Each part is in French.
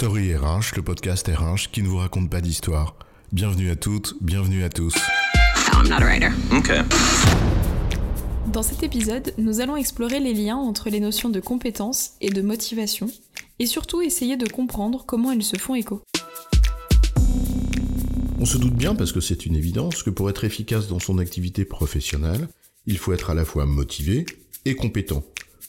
Story RH, le podcast RH qui ne vous raconte pas d'histoire. Bienvenue à toutes, bienvenue à tous. I'm not a writer. Okay. Dans cet épisode, nous allons explorer les liens entre les notions de compétence et de motivation, et surtout essayer de comprendre comment elles se font écho. On se doute bien, parce que c'est une évidence, que pour être efficace dans son activité professionnelle, il faut être à la fois motivé et compétent.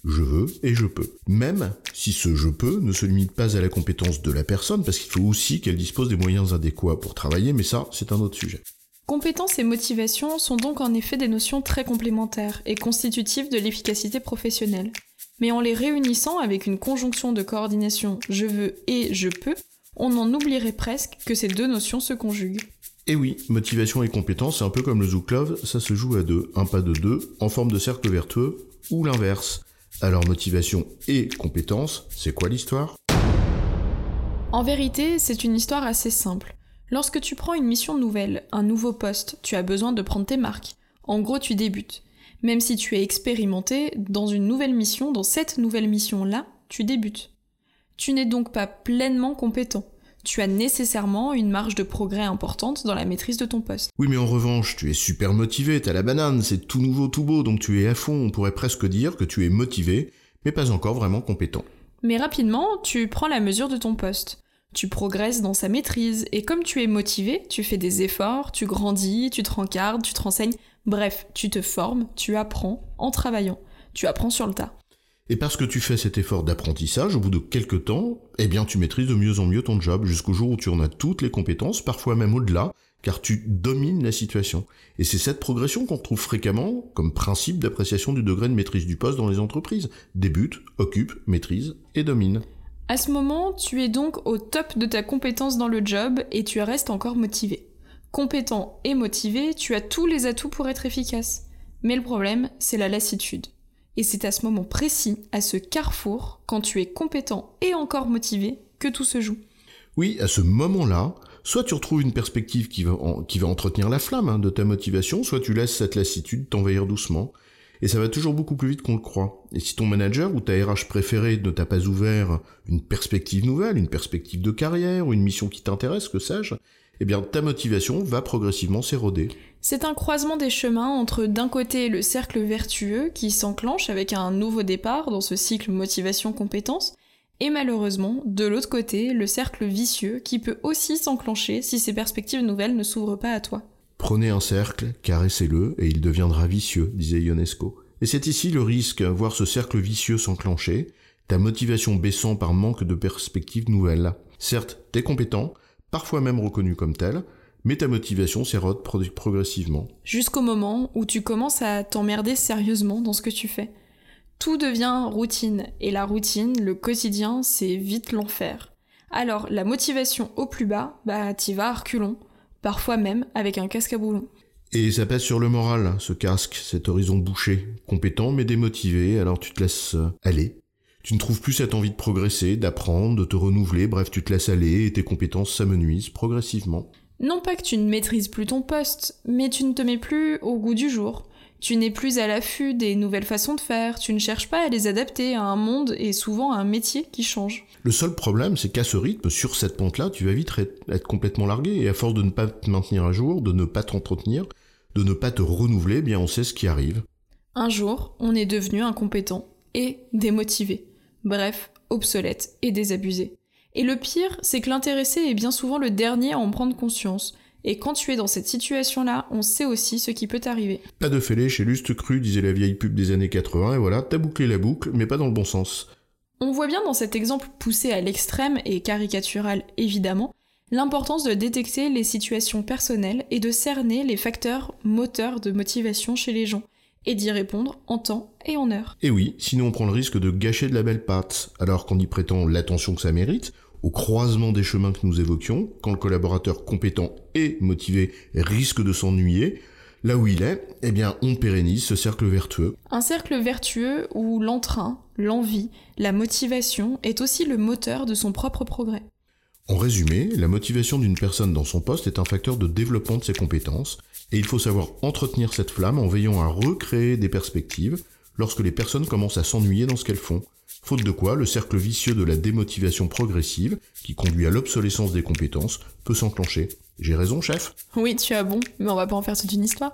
Je veux et je peux. Même si ce je peux ne se limite pas à la compétence de la personne, parce qu'il faut aussi qu'elle dispose des moyens adéquats pour travailler, mais ça, c'est un autre sujet. Compétence et motivation sont donc en effet des notions très complémentaires et constitutives de l'efficacité professionnelle. Mais en les réunissant avec une conjonction de coordination je veux et je peux, on en oublierait presque que ces deux notions se conjuguent. Et oui, motivation et compétence, c'est un peu comme le Zouk Love, ça se joue à deux, un pas de deux, en forme de cercle vertueux, ou l'inverse. Alors motivation et compétence, c'est quoi l'histoire? En vérité, c'est une histoire assez simple. Lorsque tu prends une mission nouvelle, un nouveau poste, tu as besoin de prendre tes marques. En gros, tu débutes. Même si tu es expérimenté, dans une nouvelle mission, dans cette nouvelle mission-là, tu débutes. Tu n'es donc pas pleinement compétent. Tu as nécessairement une marge de progrès importante dans la maîtrise de ton poste. Oui, mais en revanche, tu es super motivé, t'as la banane, c'est tout nouveau, tout beau, donc tu es à fond, on pourrait presque dire que tu es motivé, mais pas encore vraiment compétent. Mais rapidement, tu prends la mesure de ton poste. Tu progresses dans sa maîtrise, et comme tu es motivé, tu fais des efforts, tu grandis, tu te rencardes, tu te renseignes, bref, tu te formes, tu apprends en travaillant. Tu apprends sur le tas. Et parce que tu fais cet effort d'apprentissage, au bout de quelques temps, eh bien tu maîtrises de mieux en mieux ton job jusqu'au jour où tu en as toutes les compétences, parfois même au-delà, car tu domines la situation. Et c'est cette progression qu'on trouve fréquemment comme principe d'appréciation du degré de maîtrise du poste dans les entreprises. Débute, occupe, maîtrise et domine. À ce moment, tu es donc au top de ta compétence dans le job et tu restes encore motivé. Compétent et motivé, tu as tous les atouts pour être efficace. Mais le problème, c'est la lassitude. Et c'est à ce moment précis, à ce carrefour, quand tu es compétent et encore motivé, que tout se joue. Oui, à ce moment-là, soit tu retrouves une perspective qui va, entretenir la flamme hein, de ta motivation, soit tu laisses cette lassitude t'envahir doucement. Et ça va toujours beaucoup plus vite qu'on le croit. Et si ton manager ou ta RH préférée ne t'a pas ouvert une perspective nouvelle, une perspective de carrière ou une mission qui t'intéresse, que sais-je, eh bien ta motivation va progressivement s'éroder. C'est un croisement des chemins entre d'un côté le cercle vertueux qui s'enclenche avec un nouveau départ dans ce cycle motivation-compétence, et malheureusement, de l'autre côté, le cercle vicieux qui peut aussi s'enclencher si ces perspectives nouvelles ne s'ouvrent pas à toi. Prenez un cercle, caressez-le, et il deviendra vicieux, disait Ionesco. Et c'est ici le risque, voir ce cercle vicieux s'enclencher, ta motivation baissant par manque de perspectives nouvelles. Certes, t'es compétent, parfois même reconnu comme tel, mais ta motivation s'érode pro- progressivement. Jusqu'au moment où tu commences à t'emmerder sérieusement dans ce que tu fais. Tout devient routine, et la routine, le quotidien, c'est vite l'enfer. Alors, la motivation au plus bas, bah t'y vas à reculons, parfois même avec un casque à boulons. Et ça pèse sur le moral, ce casque, cet horizon bouché, compétent mais démotivé, alors tu te laisses euh, aller. Tu ne trouves plus cette envie de progresser, d'apprendre, de te renouveler, bref, tu te laisses aller et tes compétences s'amenuisent progressivement. Non pas que tu ne maîtrises plus ton poste, mais tu ne te mets plus au goût du jour. Tu n'es plus à l'affût des nouvelles façons de faire, tu ne cherches pas à les adapter à un monde et souvent à un métier qui change. Le seul problème, c'est qu'à ce rythme, sur cette pente-là, tu vas vite être complètement largué, et à force de ne pas te maintenir à jour, de ne pas t'entretenir, de ne pas te renouveler, eh bien on sait ce qui arrive. Un jour, on est devenu incompétent et démotivé. Bref, obsolète et désabusé. Et le pire, c'est que l'intéressé est bien souvent le dernier à en prendre conscience. Et quand tu es dans cette situation-là, on sait aussi ce qui peut t'arriver. Pas de fêlé chez Luste Cru, disait la vieille pub des années 80, et voilà, t'as bouclé la boucle, mais pas dans le bon sens. On voit bien dans cet exemple poussé à l'extrême et caricatural évidemment, l'importance de détecter les situations personnelles et de cerner les facteurs moteurs de motivation chez les gens, et d'y répondre en temps et en heure. Et oui, sinon on prend le risque de gâcher de la belle pâte, alors qu'on y prétend l'attention que ça mérite, au croisement des chemins que nous évoquions, quand le collaborateur compétent et motivé risque de s'ennuyer, là où il est, eh bien on pérennise ce cercle vertueux. Un cercle vertueux où l'entrain, l'envie, la motivation est aussi le moteur de son propre progrès. En résumé, la motivation d'une personne dans son poste est un facteur de développement de ses compétences, et il faut savoir entretenir cette flamme en veillant à recréer des perspectives lorsque les personnes commencent à s'ennuyer dans ce qu'elles font. Faute de quoi, le cercle vicieux de la démotivation progressive, qui conduit à l'obsolescence des compétences, peut s'enclencher. J'ai raison, chef? Oui, tu as bon, mais on va pas en faire toute une histoire.